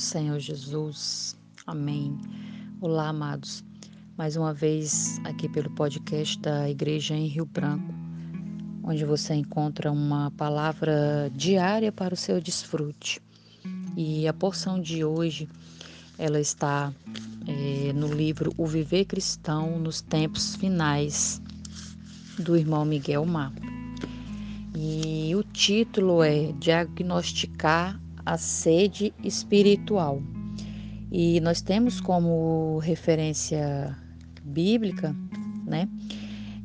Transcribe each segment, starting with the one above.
Senhor Jesus. Amém. Olá, amados. Mais uma vez aqui pelo podcast da Igreja em Rio Branco, onde você encontra uma palavra diária para o seu desfrute. E a porção de hoje, ela está é, no livro O Viver Cristão nos Tempos Finais, do irmão Miguel Mar. E o título é Diagnosticar a sede espiritual. E nós temos como referência bíblica, né,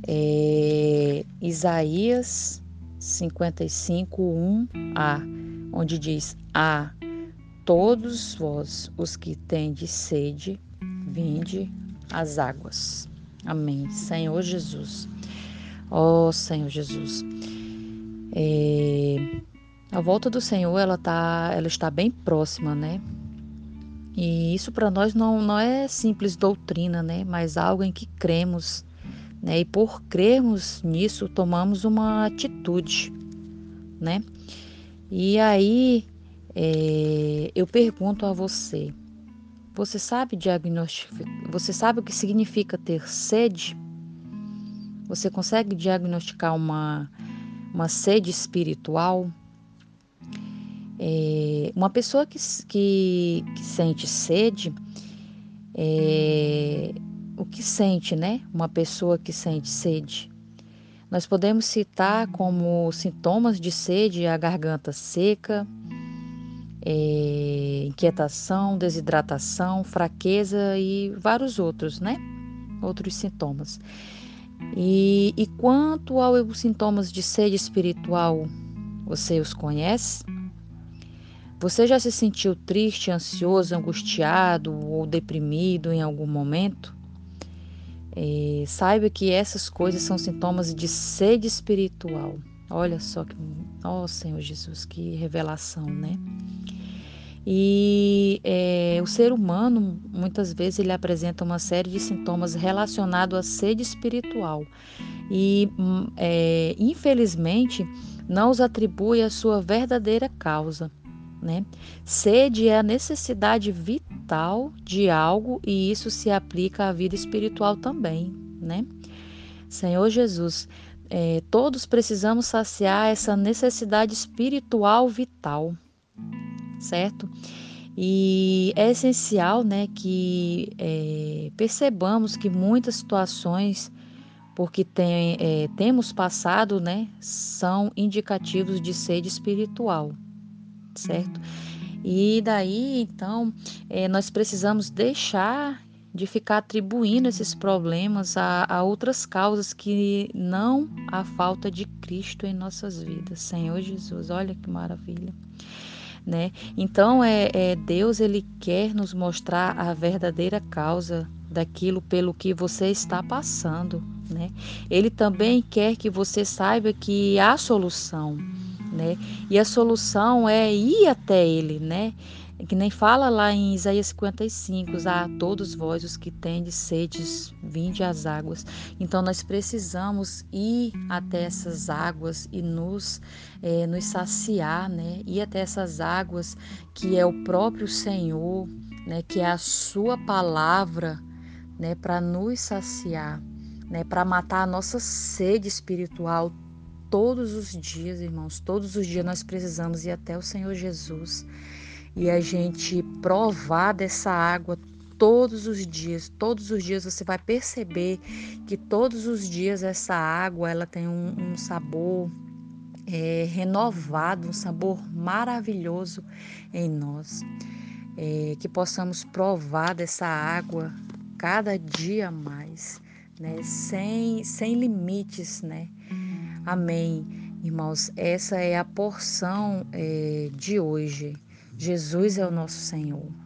é Isaías 55, 1a, onde diz: A todos vós os que tendes sede, vinde às águas. Amém. Senhor Jesus. Ó oh, Senhor Jesus. É, a volta do Senhor, ela, tá, ela está bem próxima, né? E isso para nós não, não é simples doutrina, né? Mas algo em que cremos, né? E por crermos nisso, tomamos uma atitude, né? E aí, é, eu pergunto a você, você sabe diagnosticar, você sabe o que significa ter sede? Você consegue diagnosticar uma, uma sede espiritual? É, uma pessoa que, que, que sente sede, é, o que sente, né? Uma pessoa que sente sede. Nós podemos citar como sintomas de sede a garganta seca, é, inquietação, desidratação, fraqueza e vários outros, né? Outros sintomas. E, e quanto aos sintomas de sede espiritual, você os conhece? Você já se sentiu triste, ansioso, angustiado ou deprimido em algum momento? É, saiba que essas coisas são sintomas de sede espiritual. Olha só que, oh Senhor Jesus, que revelação, né? E é, o ser humano, muitas vezes, ele apresenta uma série de sintomas relacionados à sede espiritual. E, hum, é, infelizmente, não os atribui a sua verdadeira causa. Né? Sede é a necessidade vital de algo e isso se aplica à vida espiritual também, né? Senhor Jesus, é, todos precisamos saciar essa necessidade espiritual vital, certo? E é essencial, né, que é, percebamos que muitas situações porque tem, é, temos passado, né, são indicativos de sede espiritual certo? E daí, então, é, nós precisamos deixar de ficar atribuindo esses problemas a, a, outras causas que não a falta de Cristo em nossas vidas. Senhor Jesus, olha que maravilha. Né? Então é, é Deus ele quer nos mostrar a verdadeira causa daquilo pelo que você está passando, né? Ele também quer que você saiba que há solução né? E a solução é ir até ele, né? Que nem fala lá em Isaías 55, a todos vós os que tendes sedes, vinde às águas. Então nós precisamos ir até essas águas e nos, é, nos saciar, né? Ir até essas águas que é o próprio Senhor, né? Que é a sua palavra, né? Para nos saciar, né? Para matar a nossa sede espiritual todos os dias, irmãos, todos os dias nós precisamos ir até o Senhor Jesus e a gente provar dessa água todos os dias. Todos os dias você vai perceber que todos os dias essa água ela tem um, um sabor é, renovado, um sabor maravilhoso em nós. É, que possamos provar dessa água cada dia mais, né? sem, sem limites, né? Amém. Irmãos, essa é a porção é, de hoje. Jesus é o nosso Senhor.